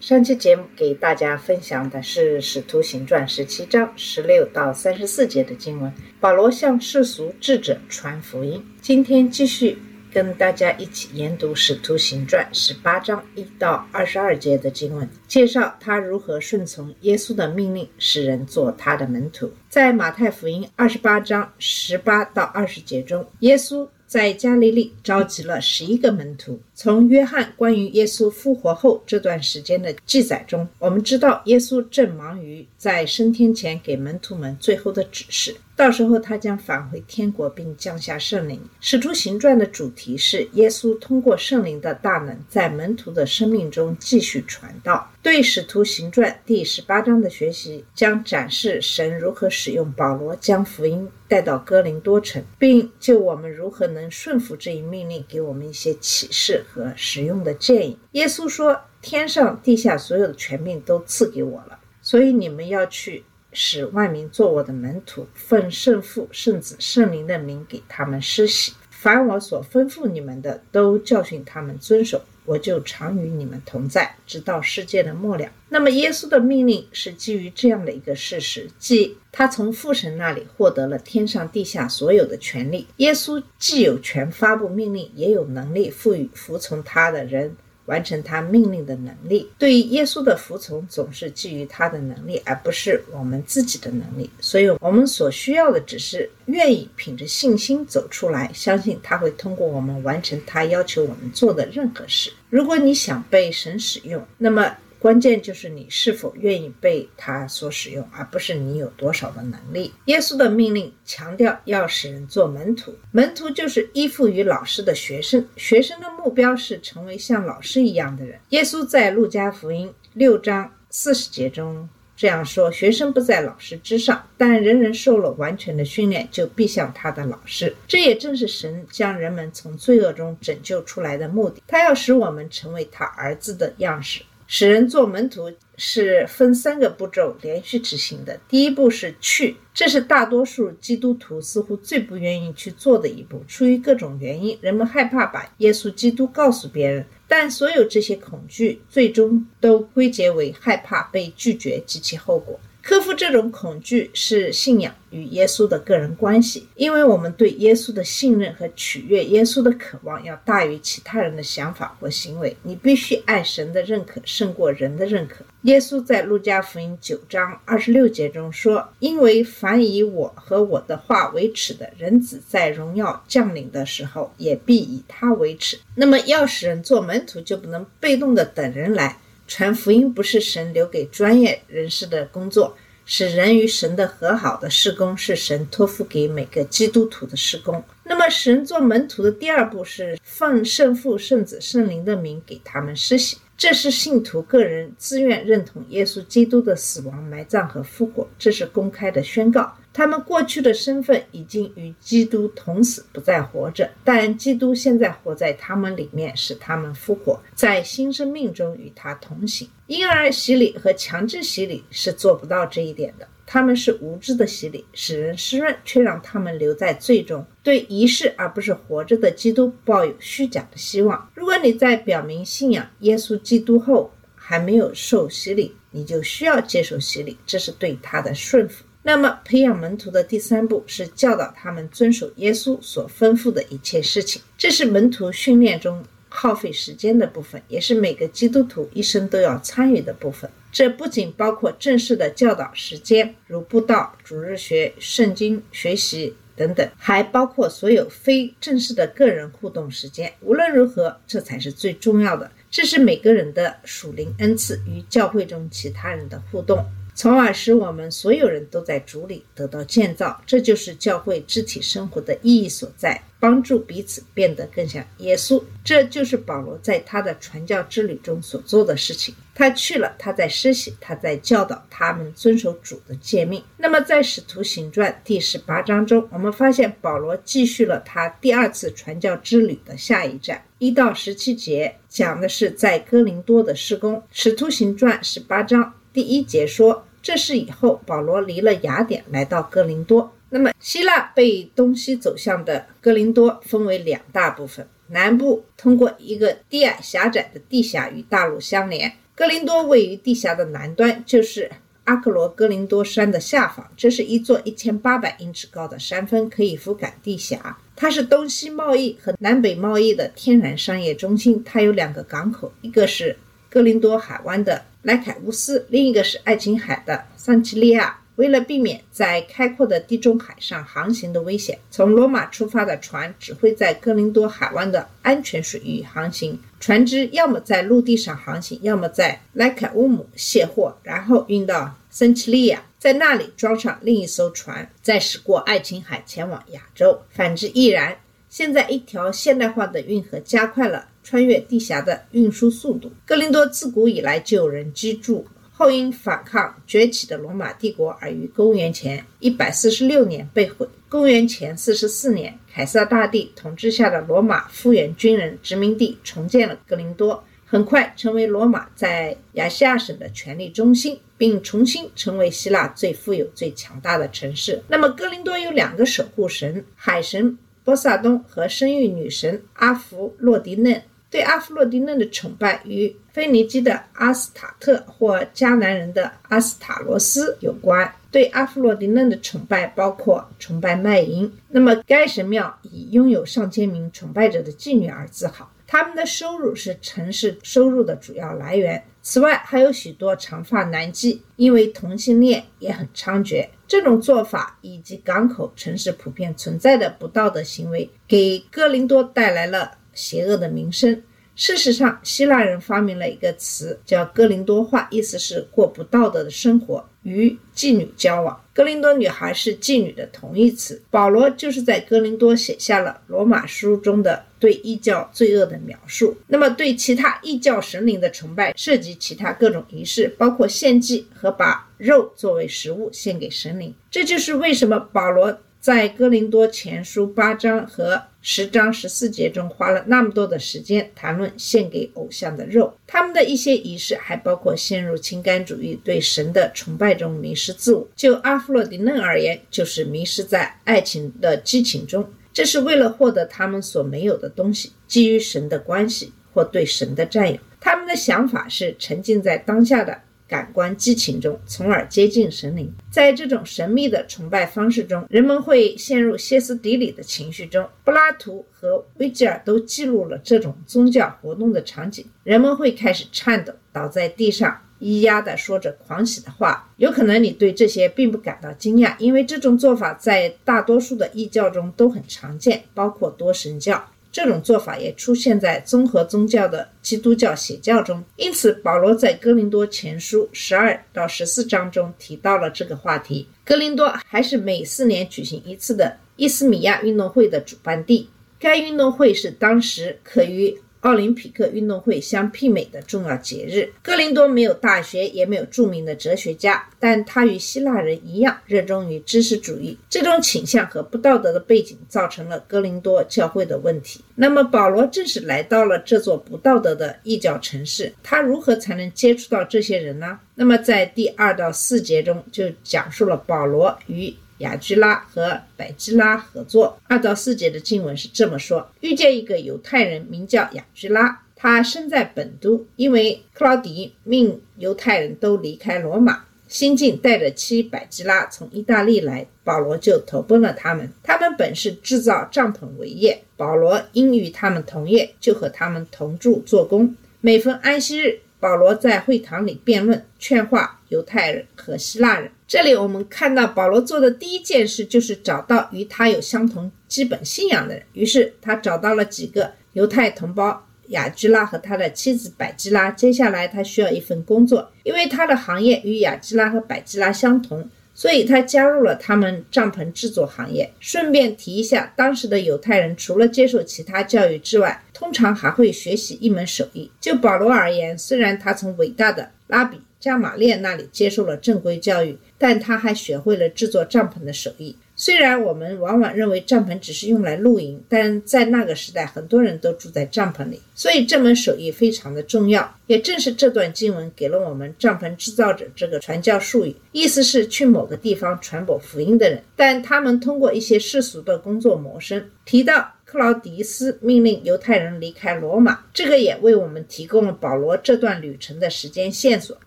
上期节目给大家分享的是《使徒行传》十七章十六到三十四节的经文，保罗向世俗智者传福音。今天继续跟大家一起研读《使徒行传》十八章一到二十二节的经文，介绍他如何顺从耶稣的命令，使人做他的门徒。在马太福音二十八章十八到二十节中，耶稣在加利利召集了十一个门徒。从约翰关于耶稣复活后这段时间的记载中，我们知道耶稣正忙于在升天前给门徒们最后的指示。到时候他将返回天国，并降下圣灵。使徒行传的主题是耶稣通过圣灵的大能，在门徒的生命中继续传道。对使徒行传第十八章的学习，将展示神如何使用保罗将福音带到哥林多城，并就我们如何能顺服这一命令，给我们一些启示和使用的建议。耶稣说：“天上地下所有的权柄都赐给我了，所以你们要去。”使万民做我的门徒，奉圣父、圣子、圣灵的名给他们施洗。凡我所吩咐你们的，都教训他们遵守。我就常与你们同在，直到世界的末了。那么，耶稣的命令是基于这样的一个事实，即他从父神那里获得了天上地下所有的权利。耶稣既有权发布命令，也有能力赋予服从他的人。完成他命令的能力，对于耶稣的服从总是基于他的能力，而不是我们自己的能力。所以，我们所需要的只是愿意凭着信心走出来，相信他会通过我们完成他要求我们做的任何事。如果你想被神使用，那么关键就是你是否愿意被他所使用，而不是你有多少的能力。耶稣的命令强调要使人做门徒，门徒就是依附于老师的学生，学生的目标是成为像老师一样的人。耶稣在路加福音六章四十节中这样说：“学生不在老师之上，但人人受了完全的训练，就必像他的老师。”这也正是神将人们从罪恶中拯救出来的目的。他要使我们成为他儿子的样式。使人做门徒是分三个步骤连续执行的。第一步是去，这是大多数基督徒似乎最不愿意去做的一步。出于各种原因，人们害怕把耶稣基督告诉别人，但所有这些恐惧最终都归结为害怕被拒绝及其后果。克服这种恐惧是信仰与耶稣的个人关系，因为我们对耶稣的信任和取悦耶稣的渴望要大于其他人的想法或行为。你必须爱神的认可胜过人的认可。耶稣在路加福音九章二十六节中说：“因为凡以我和我的话为耻的，人子在荣耀降临的时候，也必以他为耻。”那么，要使人做门徒，就不能被动的等人来。传福音不是神留给专业人士的工作，是人与神的和好的施工是神托付给每个基督徒的施工。那么，神做门徒的第二步是奉圣父、圣子、圣灵的名给他们施洗，这是信徒个人自愿认同耶稣基督的死亡、埋葬和复活，这是公开的宣告。他们过去的身份已经与基督同死，不再活着，但基督现在活在他们里面，使他们复活，在新生命中与他同行。婴儿洗礼和强制洗礼是做不到这一点的，他们是无知的洗礼，使人湿润，却让他们留在最终，对仪式而不是活着的基督抱有虚假的希望。如果你在表明信仰耶稣基督后还没有受洗礼，你就需要接受洗礼，这是对他的顺服。那么，培养门徒的第三步是教导他们遵守耶稣所吩咐的一切事情。这是门徒训练中耗费时间的部分，也是每个基督徒一生都要参与的部分。这不仅包括正式的教导时间，如布道、主日学、圣经学习等等，还包括所有非正式的个人互动时间。无论如何，这才是最重要的。这是每个人的属灵恩赐与教会中其他人的互动。从而使我们所有人都在主里得到建造。这就是教会肢体生活的意义所在，帮助彼此变得更像耶稣。这就是保罗在他的传教之旅中所做的事情。他去了，他在施洗，他在教导他们遵守主的诫命。那么，在《使徒行传》第十八章中，我们发现保罗继续了他第二次传教之旅的下一站。一到十七节讲的是在哥林多的施工。《使徒行传》十八章第一节说，这是以后保罗离了雅典，来到哥林多。那么，希腊被东西走向的哥林多分为两大部分，南部通过一个低矮狭窄的地峡与大陆相连。哥林多位于地峡的南端，就是阿克罗哥林多山的下方。这是一座一千八百英尺高的山峰，可以覆盖地峡。它是东西贸易和南北贸易的天然商业中心。它有两个港口，一个是哥林多海湾的莱凯乌斯，另一个是爱琴海的桑奇利亚。为了避免在开阔的地中海上航行的危险，从罗马出发的船只会在哥林多海湾的安全水域航行。船只要么在陆地上航行，要么在莱凯乌姆卸货，然后运到森奇利亚，在那里装上另一艘船，再驶过爱琴海前往亚洲。反之亦然。现在，一条现代化的运河加快了穿越地峡的运输速度。哥林多自古以来就有人居住。后因反抗崛起的罗马帝国而于公元前一百四十六年被毁。公元前四十四年，凯撒大帝统治下的罗马复原军人殖民地重建了格林多，很快成为罗马在亚细亚省的权力中心，并重新成为希腊最富有、最强大的城市。那么，格林多有两个守护神：海神波萨冬和生育女神阿弗洛狄嫩。对阿弗洛狄嫩的崇拜与腓尼基的阿斯塔特或迦南人的阿斯塔罗斯有关。对阿弗洛狄嫩的崇拜包括崇拜卖淫。那么该神庙以拥有上千名崇拜者的妓女而自豪，他们的收入是城市收入的主要来源。此外，还有许多长发男妓，因为同性恋也很猖獗。这种做法以及港口城市普遍存在的不道德行为，给哥林多带来了。邪恶的名声。事实上，希腊人发明了一个词，叫“哥林多化”，意思是过不道德的生活，与妓女交往。哥林多女孩是妓女的同义词。保罗就是在哥林多写下了罗马书中的对异教罪恶的描述。那么，对其他异教神灵的崇拜涉及其他各种仪式，包括献祭和把肉作为食物献给神灵。这就是为什么保罗。在哥林多前书八章和十章十四节中花了那么多的时间谈论献给偶像的肉，他们的一些仪式还包括陷入情感主义对神的崇拜中迷失自我。就阿弗洛狄嫩而言，就是迷失在爱情的激情中，这是为了获得他们所没有的东西，基于神的关系或对神的占有。他们的想法是沉浸在当下的。感官激情中，从而接近神灵。在这种神秘的崇拜方式中，人们会陷入歇斯底里的情绪中。柏拉图和维吉尔都记录了这种宗教活动的场景。人们会开始颤抖，倒在地上，咿呀地说着狂喜的话。有可能你对这些并不感到惊讶，因为这种做法在大多数的异教中都很常见，包括多神教。这种做法也出现在综合宗教的基督教邪教中，因此保罗在哥林多前书十二到十四章中提到了这个话题。哥林多还是每四年举行一次的伊斯米亚运动会的主办地，该运动会是当时可与。奥林匹克运动会相媲美的重要节日。哥林多没有大学，也没有著名的哲学家，但他与希腊人一样热衷于知识主义。这种倾向和不道德的背景造成了哥林多教会的问题。那么，保罗正是来到了这座不道德的异教城市，他如何才能接触到这些人呢？那么，在第二到四节中就讲述了保罗与。雅居拉和百基拉合作。二到四节的经文是这么说：遇见一个犹太人，名叫雅居拉，他生在本都，因为克劳迪命犹太人都离开罗马，新晋带着妻百基拉从意大利来，保罗就投奔了他们。他们本是制造帐篷为业，保罗因与他们同业，就和他们同住做工。每逢安息日，保罗在会堂里辩论、劝化犹太人和希腊人。这里我们看到保罗做的第一件事就是找到与他有相同基本信仰的人。于是他找到了几个犹太同胞，雅居拉和他的妻子百基拉。接下来他需要一份工作，因为他的行业与雅基拉和百基拉相同，所以他加入了他们帐篷制作行业。顺便提一下，当时的犹太人除了接受其他教育之外，通常还会学习一门手艺。就保罗而言，虽然他从伟大的拉比加马列那里接受了正规教育，但他还学会了制作帐篷的手艺。虽然我们往往认为帐篷只是用来露营，但在那个时代，很多人都住在帐篷里，所以这门手艺非常的重要。也正是这段经文给了我们“帐篷制造者”这个传教术语，意思是去某个地方传播福音的人。但他们通过一些世俗的工作谋生。提到克劳迪斯命令犹太人离开罗马，这个也为我们提供了保罗这段旅程的时间线索。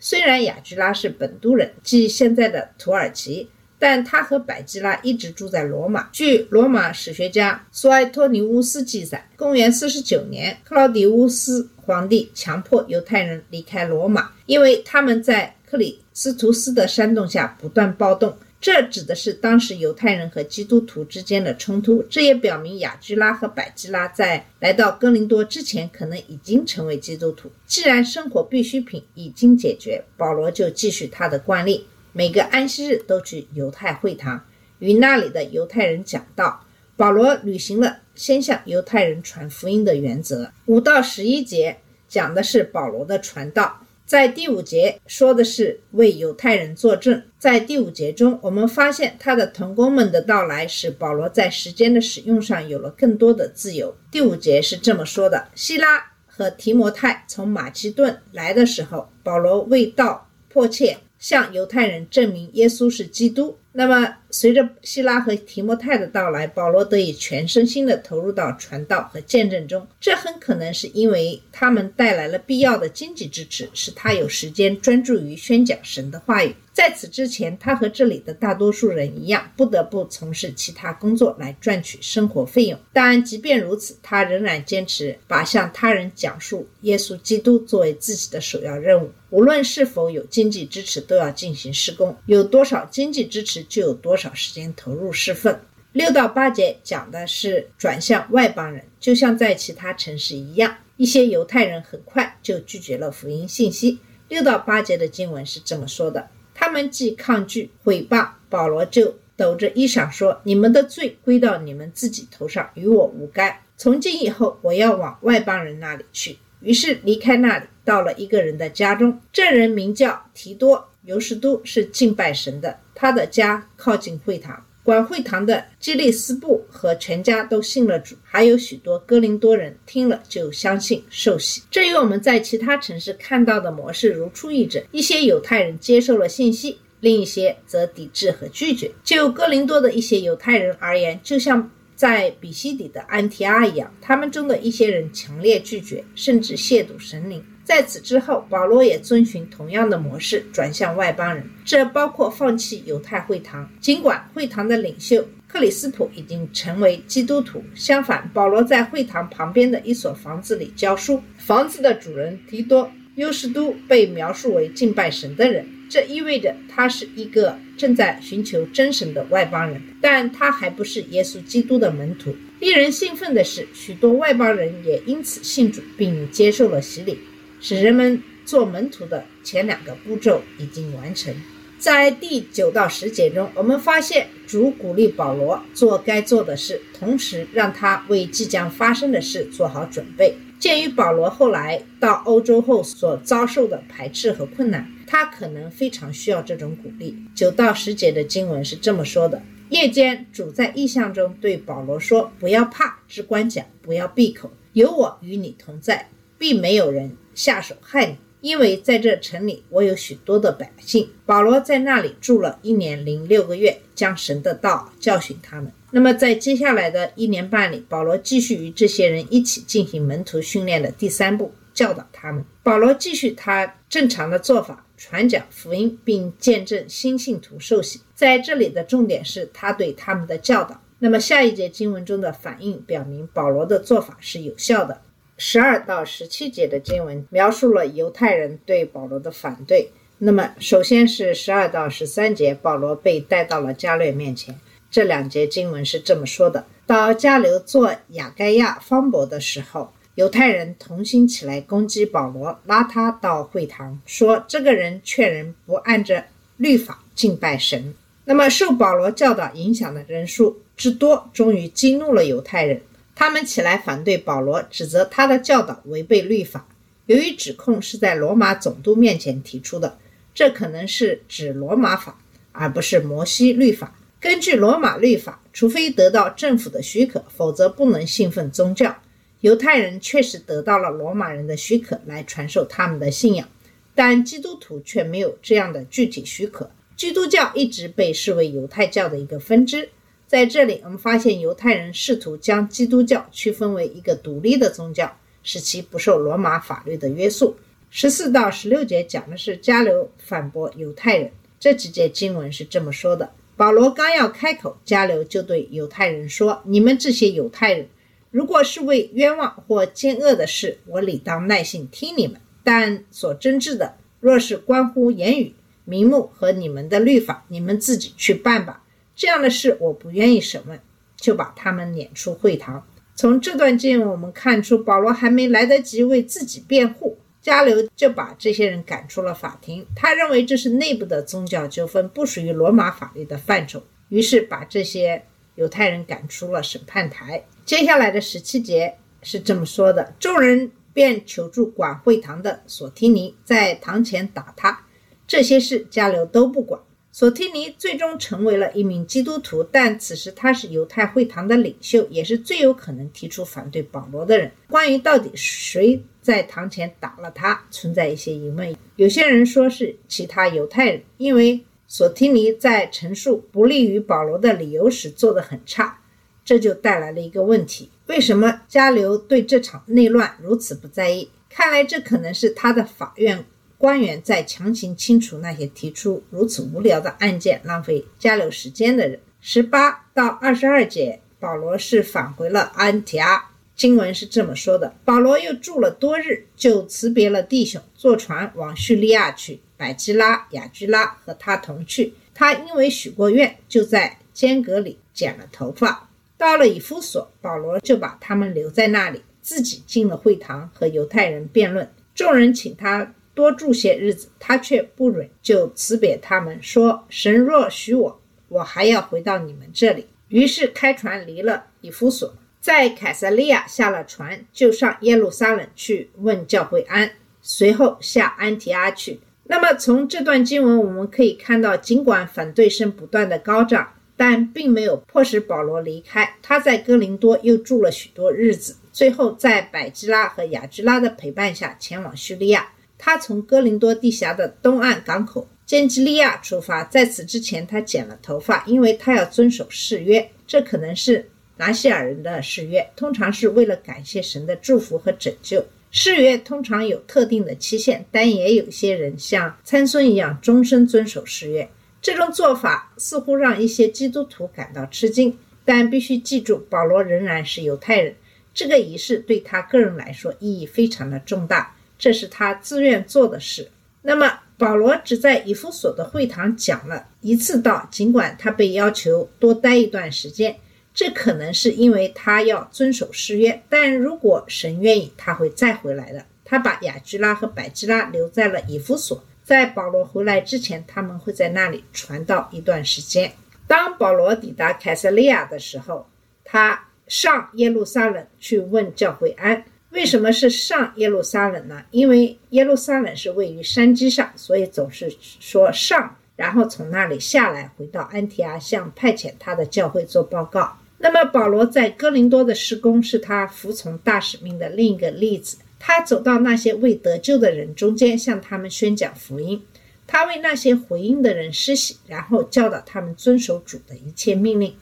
虽然雅居拉是本都人，即现在的土耳其。但他和百基拉一直住在罗马。据罗马史学家苏埃托尼乌斯记载，公元四十九年，克劳迪乌斯皇帝强迫犹太人离开罗马，因为他们在克里斯图斯的煽动下不断暴动。这指的是当时犹太人和基督徒之间的冲突。这也表明雅居拉和百基拉在来到哥林多之前，可能已经成为基督徒。既然生活必需品已经解决，保罗就继续他的惯例。每个安息日都去犹太会堂，与那里的犹太人讲道。保罗履行了先向犹太人传福音的原则。五到十一节讲的是保罗的传道，在第五节说的是为犹太人作证。在第五节中，我们发现他的同工们的到来使保罗在时间的使用上有了更多的自由。第五节是这么说的：希拉和提摩太从马其顿来的时候，保罗为道迫切。向犹太人证明耶稣是基督。那么，随着希拉和提摩太的到来，保罗得以全身心地投入到传道和见证中。这很可能是因为他们带来了必要的经济支持，使他有时间专注于宣讲神的话语。在此之前，他和这里的大多数人一样，不得不从事其他工作来赚取生活费用。但即便如此，他仍然坚持把向他人讲述耶稣基督作为自己的首要任务。无论是否有经济支持，都要进行施工。有多少经济支持，就有多少时间投入侍奉。六到八节讲的是转向外邦人，就像在其他城市一样，一些犹太人很快就拒绝了福音信息。六到八节的经文是这么说的。他们既抗拒毁谤保罗，就抖着衣裳说：“你们的罪归到你们自己头上，与我无干。从今以后，我要往外邦人那里去。”于是离开那里，到了一个人的家中。这人名叫提多，尤士都是敬拜神的，他的家靠近会堂。管会堂的基利斯布和全家都信了主，还有许多哥林多人听了就相信受洗。这与我们在其他城市看到的模式如出一辙。一些犹太人接受了信息，另一些则抵制和拒绝。就哥林多的一些犹太人而言，就像在比西底的安提阿一样，他们中的一些人强烈拒绝，甚至亵渎神灵。在此之后，保罗也遵循同样的模式转向外邦人，这包括放弃犹太会堂。尽管会堂的领袖克里斯普已经成为基督徒，相反，保罗在会堂旁边的一所房子里教书。房子的主人提多优士都被描述为敬拜神的人，这意味着他是一个正在寻求真神的外邦人，但他还不是耶稣基督的门徒。令人兴奋的是，许多外邦人也因此信主并接受了洗礼。使人们做门徒的前两个步骤已经完成。在第九到十节中，我们发现主鼓励保罗做该做的事，同时让他为即将发生的事做好准备。鉴于保罗后来到欧洲后所遭受的排斥和困难，他可能非常需要这种鼓励。九到十节的经文是这么说的：夜间，主在异象中对保罗说：“不要怕，只管讲，不要闭口，有我与你同在，并没有人。”下手害你，因为在这城里我有许多的百姓。保罗在那里住了一年零六个月，将神的道教训他们。那么在接下来的一年半里，保罗继续与这些人一起进行门徒训练的第三步，教导他们。保罗继续他正常的做法，传讲福音，并见证新信徒受洗。在这里的重点是他对他们的教导。那么下一节经文中的反应表明，保罗的做法是有效的。十二到十七节的经文描述了犹太人对保罗的反对。那么，首先是十二到十三节，保罗被带到了加略面前。这两节经文是这么说的：到加流做雅盖亚方伯的时候，犹太人同心起来攻击保罗，拉他到会堂，说这个人劝人不按着律法敬拜神。那么受保罗教导影响的人数之多，终于激怒了犹太人，他们起来反对保罗，指责他的教导违背律法。由于指控是在罗马总督面前提出的，这可能是指罗马法，而不是摩西律法。根据罗马律法，除非得到政府的许可，否则不能信奉宗教。犹太人确实得到了罗马人的许可来传授他们的信仰，但基督徒却没有这样的具体许可。基督教一直被视为犹太教的一个分支。在这里，我们发现犹太人试图将基督教区分为一个独立的宗教。使其不受罗马法律的约束。十四到十六节讲的是加流反驳犹太人。这几节经文是这么说的：保罗刚要开口，加流就对犹太人说：“你们这些犹太人，如果是为冤枉或奸恶的事，我理当耐心听你们；但所争执的，若是关乎言语、名目和你们的律法，你们自己去办吧。这样的事我不愿意审问，就把他们撵出会堂。”从这段经文，我们看出保罗还没来得及为自己辩护，加流就把这些人赶出了法庭。他认为这是内部的宗教纠纷，不属于罗马法律的范畴，于是把这些犹太人赶出了审判台。接下来的十七节是这么说的：众人便求助管会堂的索提尼，在堂前打他。这些事加流都不管。索提尼最终成为了一名基督徒，但此时他是犹太会堂的领袖，也是最有可能提出反对保罗的人。关于到底谁在堂前打了他，存在一些疑问。有些人说是其他犹太人，因为索提尼在陈述不利于保罗的理由时做得很差，这就带来了一个问题：为什么加流对这场内乱如此不在意？看来这可能是他的法院。官员在强行清除那些提出如此无聊的案件、浪费加流时间的人。十八到二十二节，保罗是返回了安提阿。经文是这么说的：保罗又住了多日，就辞别了弟兄，坐船往叙利亚去。百基拉、雅居拉和他同去。他因为许过愿，就在间隔里剪了头发。到了以夫所，保罗就把他们留在那里，自己进了会堂和犹太人辩论。众人请他。多住些日子，他却不允，就辞别他们，说：“神若许我，我还要回到你们这里。”于是开船离了以弗所，在凯撒利亚下了船，就上耶路撒冷去问教会安，随后下安提阿去。那么从这段经文我们可以看到，尽管反对声不断的高涨，但并没有迫使保罗离开。他在哥林多又住了许多日子，最后在百基拉和雅居拉的陪伴下前往叙利亚。他从哥林多地峡的东岸港口坚基利亚出发，在此之前他剪了头发，因为他要遵守誓约。这可能是拿西尔人的誓约，通常是为了感谢神的祝福和拯救。誓约通常有特定的期限，但也有些人像参孙一样终身遵守誓约。这种做法似乎让一些基督徒感到吃惊，但必须记住，保罗仍然是犹太人，这个仪式对他个人来说意义非常的重大。这是他自愿做的事。那么，保罗只在以弗所的会堂讲了一次道，尽管他被要求多待一段时间，这可能是因为他要遵守誓约。但如果神愿意，他会再回来的。他把雅居拉和百基拉留在了以弗所，在保罗回来之前，他们会在那里传道一段时间。当保罗抵达凯撒利亚的时候，他上耶路撒冷去问教会安。为什么是上耶路撒冷呢？因为耶路撒冷是位于山基上，所以总是说上，然后从那里下来，回到安提阿，向派遣他的教会做报告。那么保罗在哥林多的施工是他服从大使命的另一个例子。他走到那些未得救的人中间，向他们宣讲福音。他为那些回应的人施洗，然后教导他们遵守主的一切命令。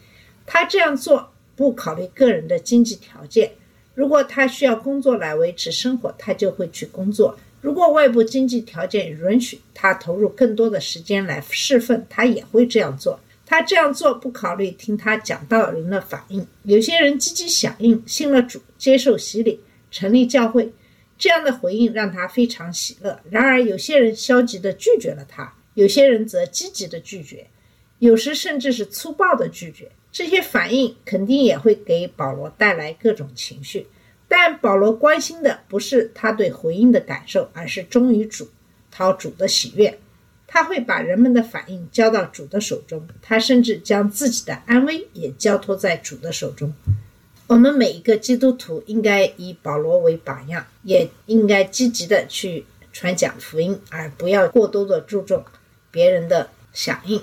他这样做不考虑个人的经济条件。如果他需要工作来维持生活，他就会去工作；如果外部经济条件允许他投入更多的时间来侍奉，他也会这样做。他这样做不考虑听他讲道人的反应。有些人积极响应，信了主，接受洗礼，成立教会，这样的回应让他非常喜乐。然而，有些人消极地拒绝了他，有些人则积极地拒绝，有时甚至是粗暴的拒绝。这些反应肯定也会给保罗带来各种情绪。但保罗关心的不是他对回应的感受，而是忠于主，讨主的喜悦。他会把人们的反应交到主的手中，他甚至将自己的安危也交托在主的手中。我们每一个基督徒应该以保罗为榜样，也应该积极的去传讲福音，而不要过多的注重别人的响应。